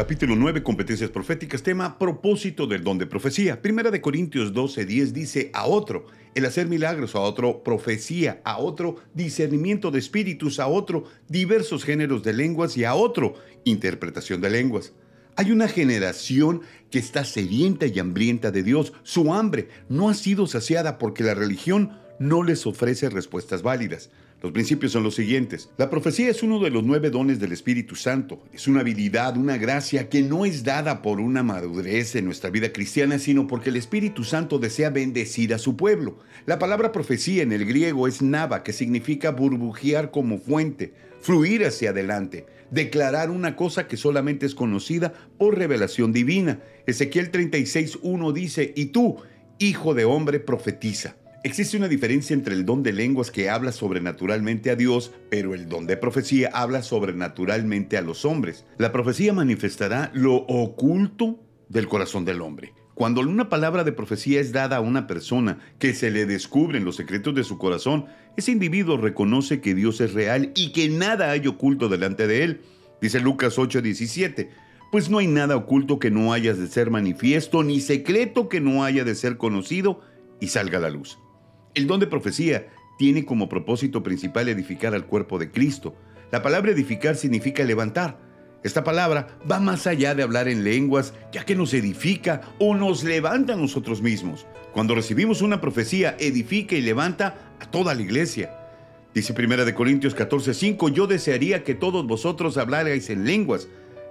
Capítulo 9, competencias proféticas, tema propósito del don de profecía. Primera de Corintios 12, 10 dice a otro, el hacer milagros, a otro profecía, a otro discernimiento de espíritus, a otro diversos géneros de lenguas y a otro interpretación de lenguas. Hay una generación que está sedienta y hambrienta de Dios. Su hambre no ha sido saciada porque la religión no les ofrece respuestas válidas. Los principios son los siguientes. La profecía es uno de los nueve dones del Espíritu Santo. Es una habilidad, una gracia que no es dada por una madurez en nuestra vida cristiana, sino porque el Espíritu Santo desea bendecir a su pueblo. La palabra profecía en el griego es nava, que significa burbujear como fuente, fluir hacia adelante, declarar una cosa que solamente es conocida por revelación divina. Ezequiel 36.1 dice, y tú, hijo de hombre, profetiza. Existe una diferencia entre el don de lenguas que habla sobrenaturalmente a Dios, pero el don de profecía habla sobrenaturalmente a los hombres. La profecía manifestará lo oculto del corazón del hombre. Cuando una palabra de profecía es dada a una persona que se le descubren los secretos de su corazón, ese individuo reconoce que Dios es real y que nada hay oculto delante de él. Dice Lucas 8:17, pues no hay nada oculto que no haya de ser manifiesto, ni secreto que no haya de ser conocido y salga a la luz. El don de profecía tiene como propósito principal edificar al cuerpo de Cristo. La palabra edificar significa levantar. Esta palabra va más allá de hablar en lenguas, ya que nos edifica o nos levanta a nosotros mismos. Cuando recibimos una profecía, edifica y levanta a toda la iglesia. Dice 1 Corintios 14:5, yo desearía que todos vosotros hablarais en lenguas,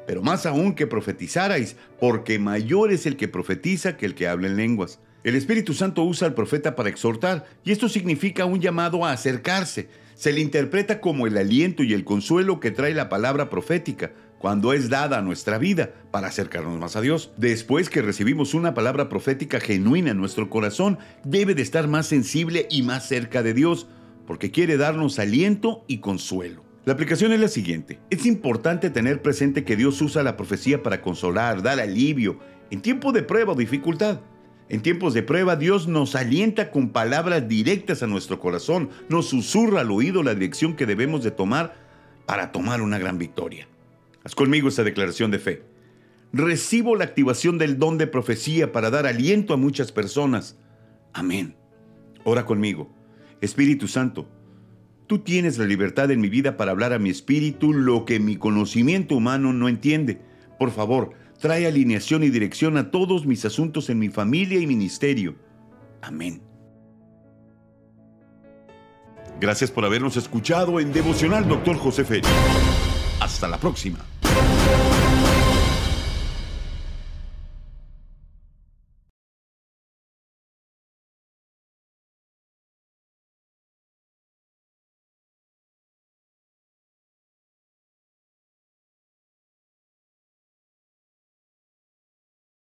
pero más aún que profetizarais, porque mayor es el que profetiza que el que habla en lenguas. El Espíritu Santo usa al profeta para exhortar, y esto significa un llamado a acercarse. Se le interpreta como el aliento y el consuelo que trae la palabra profética cuando es dada a nuestra vida para acercarnos más a Dios. Después que recibimos una palabra profética genuina en nuestro corazón, debe de estar más sensible y más cerca de Dios, porque quiere darnos aliento y consuelo. La aplicación es la siguiente. Es importante tener presente que Dios usa la profecía para consolar, dar alivio, en tiempo de prueba o dificultad. En tiempos de prueba, Dios nos alienta con palabras directas a nuestro corazón, nos susurra al oído la dirección que debemos de tomar para tomar una gran victoria. Haz conmigo esta declaración de fe. Recibo la activación del don de profecía para dar aliento a muchas personas. Amén. Ora conmigo. Espíritu Santo, tú tienes la libertad en mi vida para hablar a mi espíritu lo que mi conocimiento humano no entiende. Por favor, trae alineación y dirección a todos mis asuntos en mi familia y ministerio. Amén. Gracias por habernos escuchado en Devocional Dr. José Félix. Hasta la próxima.